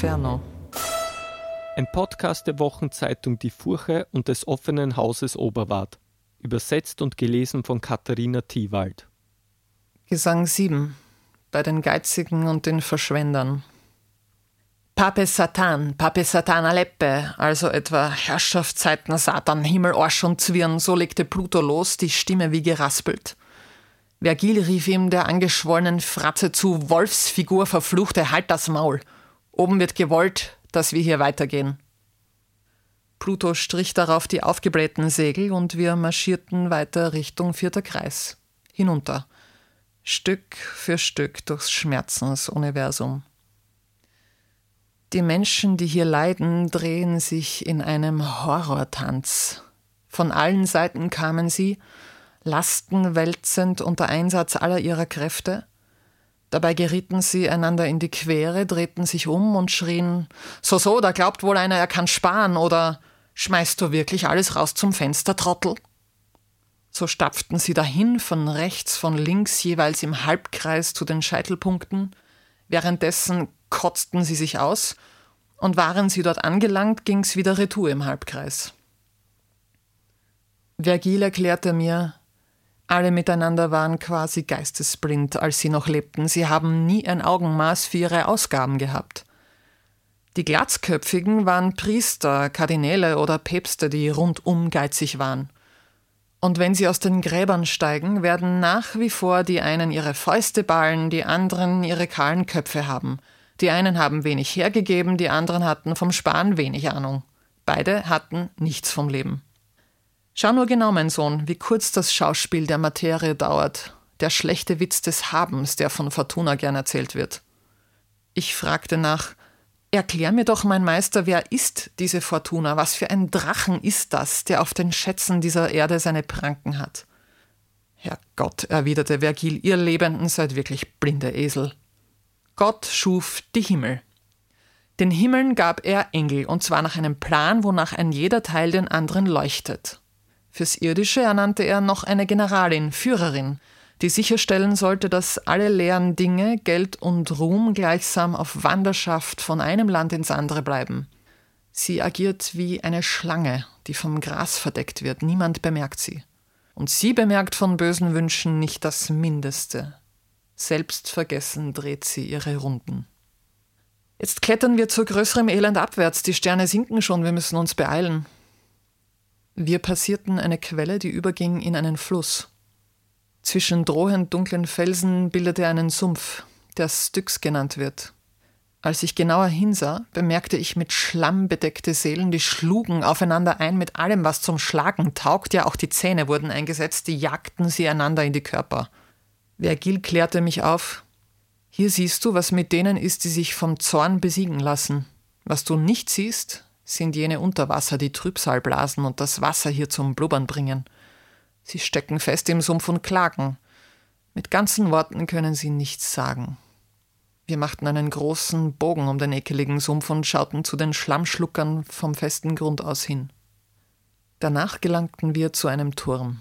Inferno. Ein Podcast der Wochenzeitung Die Furche und des offenen Hauses Oberwart. Übersetzt und gelesen von Katharina Thiewald. Gesang 7. Bei den Geizigen und den Verschwendern. Pape Satan, Pape Satan Aleppe, also etwa Herrschaftszeiten Satan, Himmel, Arsch und Zwirn, so legte Pluto los, die Stimme wie geraspelt. Vergil rief ihm der angeschwollenen Fratze zu, Wolfsfigur, verfluchte, halt das Maul. Oben wird gewollt, dass wir hier weitergehen. Pluto strich darauf die aufgeblähten Segel und wir marschierten weiter Richtung vierter Kreis. Hinunter. Stück für Stück durchs Schmerzensuniversum. Die Menschen, die hier leiden, drehen sich in einem Horrortanz. Von allen Seiten kamen sie, Lasten wälzend unter Einsatz aller ihrer Kräfte. Dabei gerieten sie einander in die Quere, drehten sich um und schrien: So, so, da glaubt wohl einer, er kann sparen, oder Schmeißt du wirklich alles raus zum Fenster, Trottel? So stapften sie dahin, von rechts, von links, jeweils im Halbkreis zu den Scheitelpunkten. Währenddessen kotzten sie sich aus, und waren sie dort angelangt, ging's wieder retour im Halbkreis. Vergil erklärte mir, alle miteinander waren quasi geistesblind, als sie noch lebten. Sie haben nie ein Augenmaß für ihre Ausgaben gehabt. Die Glatzköpfigen waren Priester, Kardinäle oder Päpste, die rundum geizig waren. Und wenn sie aus den Gräbern steigen, werden nach wie vor die einen ihre Fäuste ballen, die anderen ihre kahlen Köpfe haben – die einen haben wenig hergegeben, die anderen hatten vom Sparen wenig Ahnung. Beide hatten nichts vom Leben. Schau nur genau, mein Sohn, wie kurz das Schauspiel der Materie dauert, der schlechte Witz des Habens, der von Fortuna gern erzählt wird. Ich fragte nach, Erklär mir doch, mein Meister, wer ist diese Fortuna? Was für ein Drachen ist das, der auf den Schätzen dieser Erde seine Pranken hat? Herrgott, erwiderte Vergil, ihr Lebenden seid wirklich blinde Esel. Gott schuf die Himmel. Den Himmeln gab er Engel, und zwar nach einem Plan, wonach ein jeder Teil den anderen leuchtet. Fürs Irdische ernannte er noch eine Generalin, Führerin, die sicherstellen sollte, dass alle leeren Dinge, Geld und Ruhm gleichsam auf Wanderschaft von einem Land ins andere bleiben. Sie agiert wie eine Schlange, die vom Gras verdeckt wird, niemand bemerkt sie. Und sie bemerkt von bösen Wünschen nicht das Mindeste. Selbstvergessen dreht sie ihre Runden. Jetzt klettern wir zu größerem Elend abwärts. Die Sterne sinken schon, wir müssen uns beeilen. Wir passierten eine Quelle, die überging in einen Fluss. Zwischen drohend dunklen Felsen bildete er einen Sumpf, der Styx genannt wird. Als ich genauer hinsah, bemerkte ich mit Schlamm bedeckte Seelen, die schlugen aufeinander ein mit allem, was zum Schlagen taugt, ja auch die Zähne wurden eingesetzt, die jagten sie einander in die Körper. Vergil klärte mich auf. Hier siehst du, was mit denen ist, die sich vom Zorn besiegen lassen. Was du nicht siehst, sind jene Unterwasser, die Trübsal blasen und das Wasser hier zum Blubbern bringen. Sie stecken fest im Sumpf und klagen. Mit ganzen Worten können sie nichts sagen. Wir machten einen großen Bogen um den ekeligen Sumpf und schauten zu den Schlammschluckern vom festen Grund aus hin. Danach gelangten wir zu einem Turm.